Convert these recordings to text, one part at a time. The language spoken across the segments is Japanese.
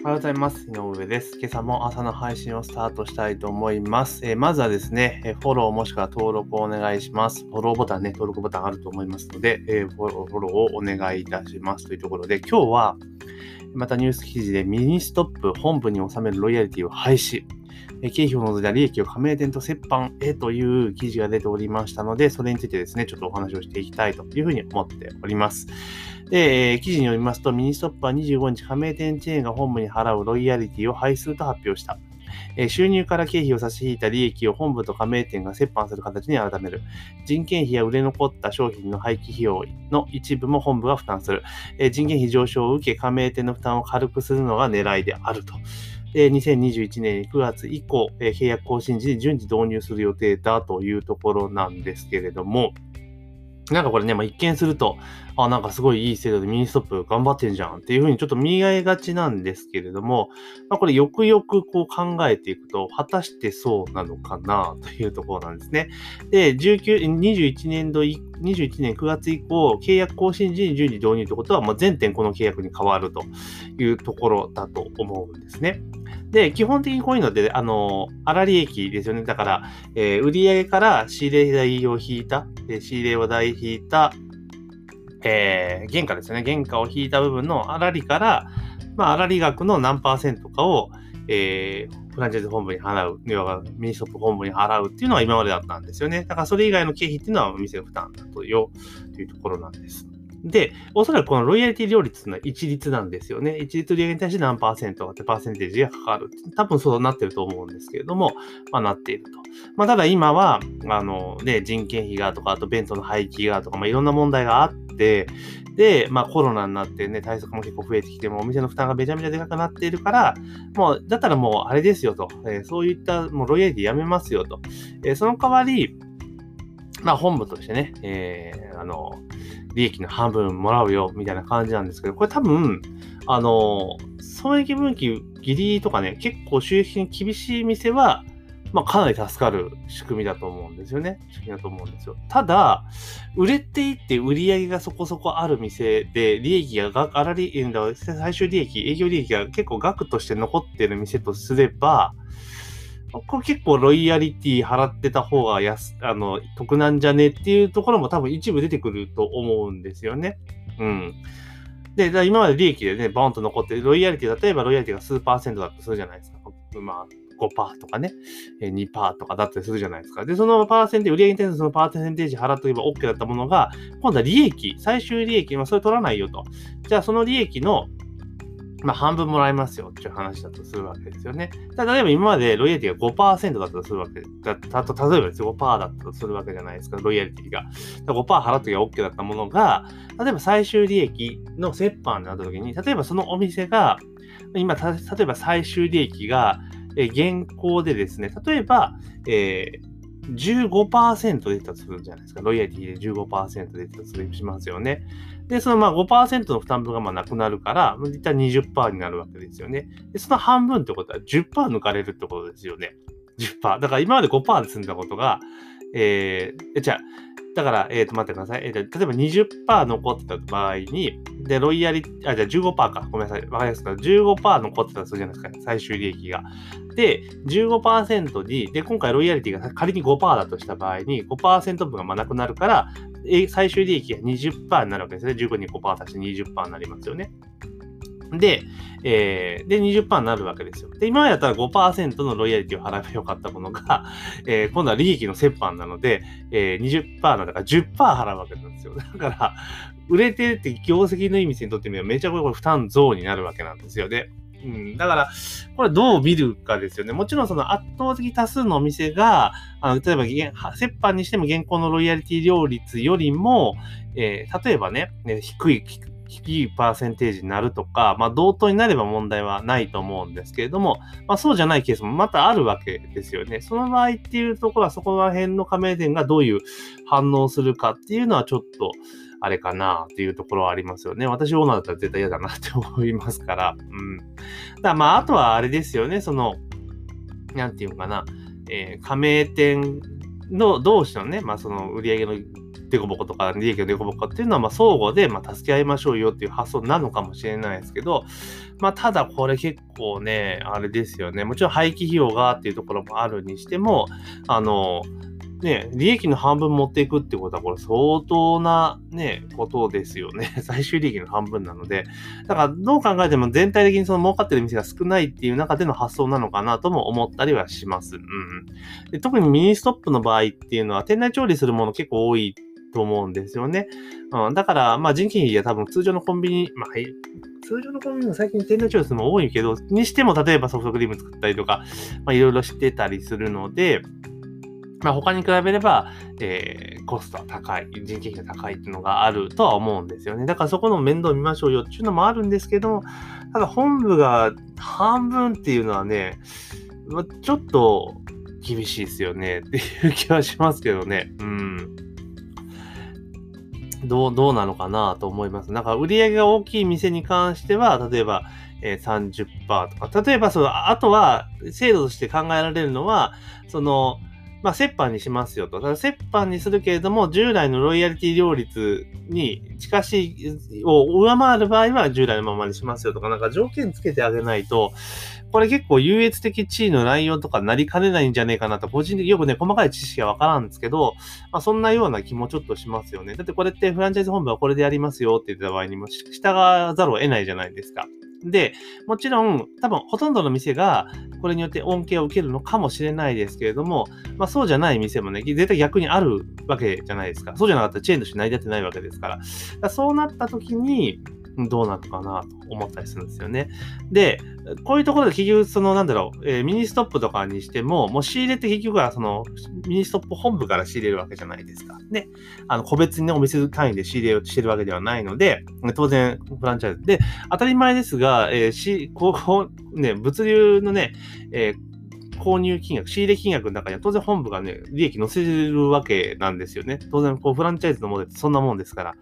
おはようございます。井上です。今朝も朝の配信をスタートしたいと思います。えー、まずはですね、えフォローもしくは登録をお願いします。フォローボタンね、登録ボタンあると思いますので、えー、フォローをお願いいたしますというところで、今日はまたニュース記事でミニストップ本部に収めるロイヤリティを廃止。経費を除いた利益を加盟店と折半へという記事が出ておりましたので、それについてですね、ちょっとお話をしていきたいというふうに思っております。で、えー、記事によりますと、ミニストップは25日加盟店チェーンが本部に払うロイヤリティを廃すると発表した。え、収入から経費を差し引いた利益を本部と加盟店が折半する形に改める。人件費や売れ残った商品の廃棄費用の一部も本部が負担する。え、人件費上昇を受け、加盟店の負担を軽くするのが狙いであると。2021年9月以降、え、契約更新時に順次導入する予定だというところなんですけれども、なんかこれね、まあ、一見すると、あ、なんかすごいいい制度でミニストップ頑張ってんじゃんっていうふうにちょっと見合いがちなんですけれども、まあ、これよくよくこう考えていくと、果たしてそうなのかなというところなんですね。で、19、21年度、21年9月以降、契約更新時に順次導入ということは、もう全店この契約に変わるというところだと思うんですね。で、基本的にこういうので、あの、粗利益ですよね。だから、えー、売上から仕入れ代を引いた、えー、仕入れ代引いた、えー、原価ですよね。原価を引いた部分の粗利から、まあ、粗利額の何パーセントかを、えー、フランチャイズ本部に払う、要はミニショップ本部に払うっていうのが今までだったんですよね。だからそれ以外の経費っていうのはお店の負担だとよ、というところなんです。で、おそらくこのロイヤリティ料率っていうのは一律なんですよね。一律売上に対して何パーセントかってパーセンテージがかかる。多分そうなってると思うんですけれども、まあなっていると。まあただ今は、あのね、人件費がとか、あと弁当の廃棄がとか、まあいろんな問題があって、で、まあコロナになってね、対策も結構増えてきて、もお店の負担がめちゃめちゃでかくなっているから、もう、だったらもうあれですよと、えー、そういったもうロイヤリティやめますよと。えー、その代わり、まあ本部としてね、えー、あの、利益の半分もらうよ、みたいな感じなんですけど、これ多分、あの、損益分岐ギリとかね、結構収益に厳しい店は、まあ、かなり助かる仕組みだと思うんですよね。仕組みだと思うんですよ。ただ、売れていって売り上げがそこそこある店で、利益がが、あらり、最終利益、営業利益が結構額として残ってる店とすれば、これ結構ロイヤリティ払ってた方が安、あの、得なんじゃねっていうところも多分一部出てくると思うんですよね。うん。で、今まで利益でね、ボンと残って、ロイヤリティ、例えばロイヤリティが数パーセントだとするじゃないですか。まあ、5%とかね、2%とかだったりするじゃないですか。で、そのパーセンテージ、売上に対するそのパーセンテージ払っとけば OK だったものが、今度は利益、最終利益、まあ、それ取らないよと。じゃあ、その利益のまあ、半分もらえますよっていう話だとするわけですよね。例えば今までロイヤリティが5%だったとするわけだたと、例えばですよ、5%だったとするわけじゃないですか、ロイヤリティが。5%払っときゃ OK だったものが、例えば最終利益の折半になったときに、例えばそのお店が、今、例えば最終利益が、え現行でですね、例えば、えー15%出たとするじゃないですか。ロイヤリティで15%出たとしますよね。で、そのまあ5%の負担分がまあなくなるから、一旦20%になるわけですよね。で、その半分ってことは10%抜かれるってことですよね。10%。だから今まで5%で済んだことが、えー、じゃあ、だから、えっ、ー、と、待ってください。えー、例えば20%残ってた場合に、で、ロイヤリ、あ、じゃあ15%か。ごめんなさい。わかりやすか。15%残ってたとするじゃないですか。最終利益が。で、15%に、で、今回ロイヤリティが仮に5%だとした場合に、5%分がまなくなるから、え最終利益が20%になるわけですね。15に5%足して20%になりますよね。で、えー、で、20%になるわけですよ。で、今までだったら5%のロイヤリティを払えばよかったものが、えー、今度は利益の折半なので、えー、20%なんだから10%払うわけなんですよ。だから、売れてるって業績のいい店にとってみればめちゃくちゃ負担増になるわけなんですよね。うん、だから、これどう見るかですよね。もちろんその圧倒的多数のお店が、あの例えば、折半にしても現行のロイヤリティ料率よりも、えー、例えばね、低い、低いパーセンテージになるとか、まあ、同等になれば問題はないと思うんですけれども、まあ、そうじゃないケースもまたあるわけですよね。その場合っていうところは、そこら辺の加盟店がどういう反応するかっていうのはちょっと、あれかなっていうところはありますよね。私オーナーだったら絶対嫌だなって思いますから。うん。だまあ、あとはあれですよね。その、なんていうのかな。えー、加盟店の同士のね、まあその売り上げのデコボコとか利益のデコボコっていうのは、まあ、相互で、まあ、助け合いましょうよっていう発想なのかもしれないですけど、まあ、ただこれ結構ね、あれですよね。もちろん廃棄費用がっていうところもあるにしても、あの、ね、利益の半分持っていくってことは、これ相当なね、ことですよね。最終利益の半分なので。だから、どう考えても全体的にその儲かってる店が少ないっていう中での発想なのかなとも思ったりはします。うん。で特にミニストップの場合っていうのは、店内調理するもの結構多いと思うんですよね。うん、だから、まあ人件費は多分通常のコンビニ、まあ、通常のコンビニも最近店内調理するのも多いけど、にしても例えばソフトクリーム作ったりとか、まあいろいろしてたりするので、まあ、他に比べれば、えー、コストは高い、人件費が高いっていうのがあるとは思うんですよね。だからそこの面倒見ましょうよっていうのもあるんですけど、ただ本部が半分っていうのはね、ま、ちょっと厳しいですよねっていう気はしますけどね。うん。どう、どうなのかなと思います。なんか売り上げが大きい店に関しては、例えば、えー、30%とか、例えばその、あとは制度として考えられるのは、その、まあ、折半にしますよと。ただ、折半にするけれども、従来のロイヤリティ料率に近しい、を上回る場合は従来のままにしますよとか、なんか条件つけてあげないと、これ結構優越的地位の乱用とかなりかねないんじゃねえかなと、個人的によくね、細かい知識はわからんですけど、まあ、そんなような気もちょっとしますよね。だってこれってフランチャイズ本部はこれでやりますよって言った場合にも従わざるを得ないじゃないですか。で、もちろん、多分ほとんどの店がこれによって恩恵を受けるのかもしれないですけれども、まあそうじゃない店もね、絶対逆にあるわけじゃないですか。そうじゃなかったらチェーンとして成り立ってないわけですから。からそうなった時に、どうなるかなと思ったりするんですよね。で、こういうところで結局、そのなんだろう、えー、ミニストップとかにしても、もう仕入れって結局はそのミニストップ本部から仕入れるわけじゃないですか。ね。あの、個別にね、お店単位で仕入れをしてるわけではないので、当然、フランチャイズで、当たり前ですが、えー、し、こう、ね、物流のね、えー購入金額、仕入れ金額の中には当然本部がね、利益載せるわけなんですよね。当然、こう、フランチャイズのモデルってそんなもんですから、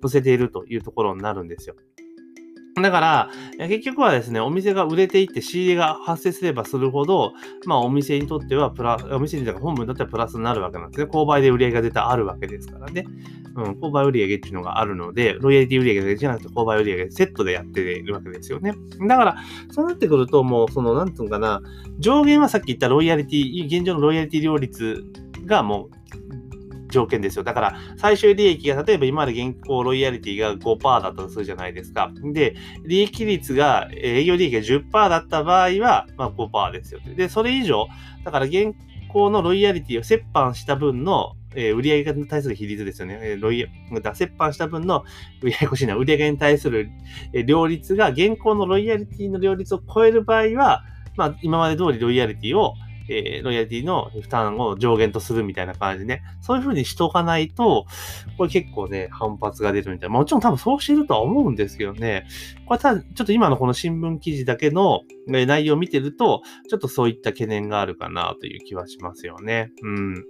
載せているというところになるんですよ。だから、結局はですね、お店が売れていって仕入れが発生すればするほど、まあお店にとってはプラ、お店にとっては本部にとってはプラスになるわけなんですね。購買で売り上げが出たあるわけですからね。うん、購買売り上げっていうのがあるので、ロイヤリティ売り上げじゃなくて購買売り上げセットでやっているわけですよね。だから、そうなってくると、もう、その、なんつうのかな、上限はさっき言ったロイヤリティ、現状のロイヤリティ両率がもう条件ですよ。だから、最終利益が、例えば今まで現行ロイヤリティが5%だったとするじゃないですか。で、利益率が、営業利益が10%だった場合は、まあ5%ですよ。で、それ以上、だから現行のロイヤリティを折半した分の、えー、売上に対する比率ですよね。えー、ロイヤ、折半した分の、売上越しいな売上に対する、えー、両率が現行のロイヤリティの両率を超える場合は、まあ、今まで通りロイヤリティをえー、ロイヤリティの負担を上限とするみたいな感じね、そういう風にしとかないと、これ結構ね、反発が出るみたいな。もちろん多分そうしてるとは思うんですけどね、これただ、ちょっと今のこの新聞記事だけの内容を見てると、ちょっとそういった懸念があるかなという気はしますよね。うん。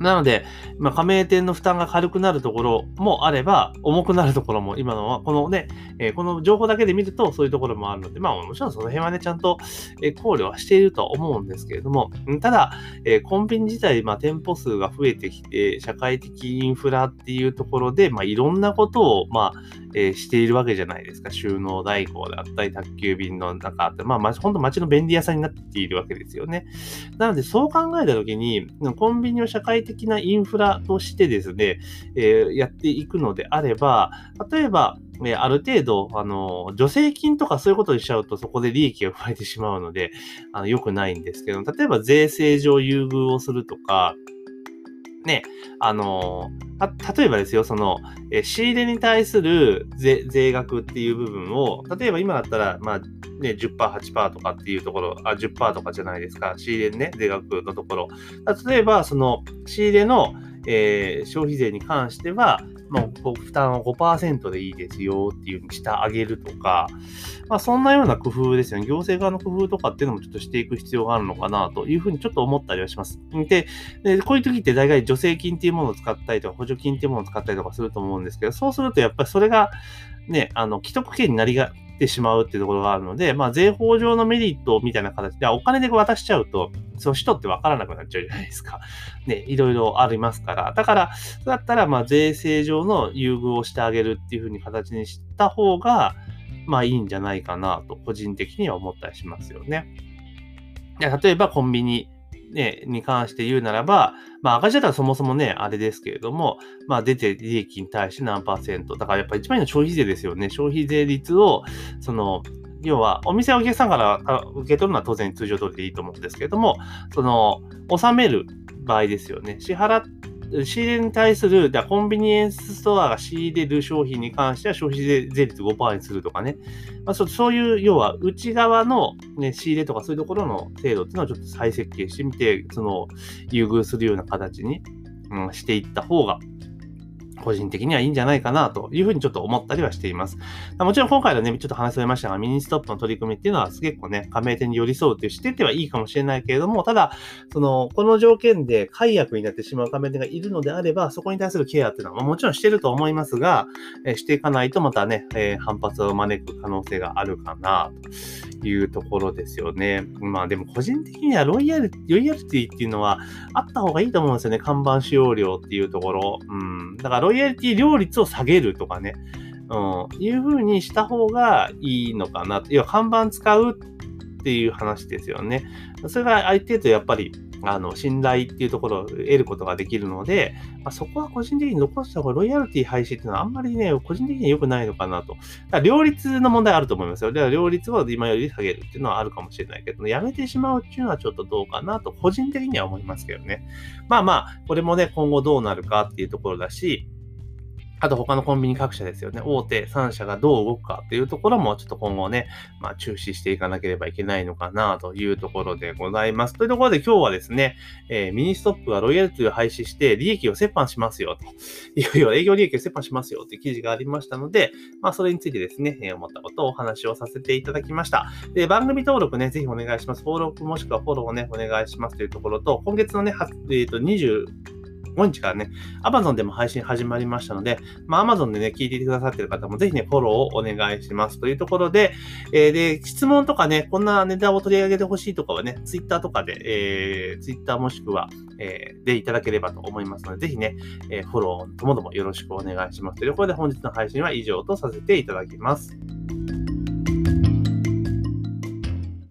なので、まあ、加盟店の負担が軽くなるところもあれば、重くなるところも、今のは、このね、えー、この情報だけで見ると、そういうところもあるので、まあ、もちろんその辺はね、ちゃんと、え考慮はしているとは思うんですけれども、ただ、えー、コンビニ自体、まあ、店舗数が増えてきて、社会的インフラっていうところで、まあ、いろんなことを、まあ、えー、しているわけじゃないですか。収納代行であったり、宅急便の中って、まあ、本当街の便利屋さんになっているわけですよね。なので、そう考えたときに、コンビニを社会的なインフラとしてですね、えー、やっていくのであれば、例えば、えある程度、あの、助成金とかそういうことにしちゃうとそこで利益が生まれてしまうので、あの良くないんですけど、例えば税制上優遇をするとか、ね、あの、例えばですよ、その、え仕入れに対する税税額っていう部分を、例えば今だったら、まあ、ね、10%、8%とかっていうところ、あ、10%とかじゃないですか、仕入れね、税額のところ。例えば、その、仕入れの、えー、消費税に関しては、もう負担を5%でいいですよっていうふうにしてあげるとか、まあ、そんなような工夫ですよね。行政側の工夫とかっていうのもちょっとしていく必要があるのかなというふうにちょっと思ったりはします。で、でこういう時って大概助成金っていうものを使ったりとか補助金っていうものを使ったりとかすると思うんですけど、そうするとやっぱりそれがね、あの、既得権になりがってしまうっていうところがあるので、まあ、税法上のメリットみたいな形で、お金で渡しちゃうと、その人ってわからなくなっちゃうじゃないですか。ね、いろいろありますから。だから、だったら、まあ、税制上の優遇をしてあげるっていうふうに形にした方が、まあいいんじゃないかなと、個人的には思ったりしますよね。例えばコンビニ、ね、に関して言うならば、まあ赤字だったらそもそもね、あれですけれども、まあ出て利益に対して何パーセント。だからやっぱり一番いいのは消費税ですよね。消費税率を、その、要は、お店お客さんから受け取るのは当然通常通りでいいと思うんですけれども、その、納める場合ですよね。支払っ仕入れに対する、コンビニエンスストアが仕入れる商品に関しては消費税税率5%にするとかね、まあ、そういう、要は内側の、ね、仕入れとかそういうところの制度っていうのをちょっと再設計してみて、その優遇するような形に、うん、していった方が個人的にはいいんじゃないかなというふうにちょっと思ったりはしています。もちろん今回のね、ちょっと話されましたが、ミニストップの取り組みっていうのは結構ね、加盟店に寄り添うってしててはいいかもしれないけれども、ただ、その、この条件で解約になってしまう加盟店がいるのであれば、そこに対するケアっていうのは、もちろんしてると思いますが、え、していかないとまたね、え、反発を招く可能性があるかなというところですよね。まあでも個人的にはロイヤル、ロイヤルティっていうのはあった方がいいと思うんですよね。看板使用料っていうところ。うん。だからロイヤリティ料率を下げるとかね、うん、いう風にした方がいいのかな。要は看板使うっていう話ですよね。それがある程度やっぱり、あの、信頼っていうところを得ることができるので、まあ、そこは個人的に残した方がロイヤルティ廃止っていうのはあんまりね、個人的には良くないのかなと。だから両立の問題あると思いますよ。だから両立を今より下げるっていうのはあるかもしれないけど、やめてしまうっていうのはちょっとどうかなと、個人的には思いますけどね。まあまあ、これもね、今後どうなるかっていうところだし、あと他のコンビニ各社ですよね。大手3社がどう動くかっていうところもちょっと今後ね、まあ注視していかなければいけないのかなというところでございます。というところで今日はですね、えー、ミニストップがロイヤルティを廃止して利益を折半しますよと。いよいよ営業利益を折半しますよっていう記事がありましたので、まあそれについてですね、えー、思ったことをお話をさせていただきました。で、番組登録ね、ぜひお願いします。登録もしくはフォローをね、お願いしますというところと、今月のね、えっ、ー、と、20 5日からね、Amazon でも配信始まりましたので、まあ、Amazon でね、聞いていてくださってる方もぜひね、フォローをお願いします。というところで、えー、で、質問とかね、こんなネタを取り上げてほしいとかはね、Twitter とかで、えー、Twitter もしくは、えー、でいただければと思いますので、ぜひね、えー、フォローともどもよろしくお願いします。というところで本日の配信は以上とさせていただきます。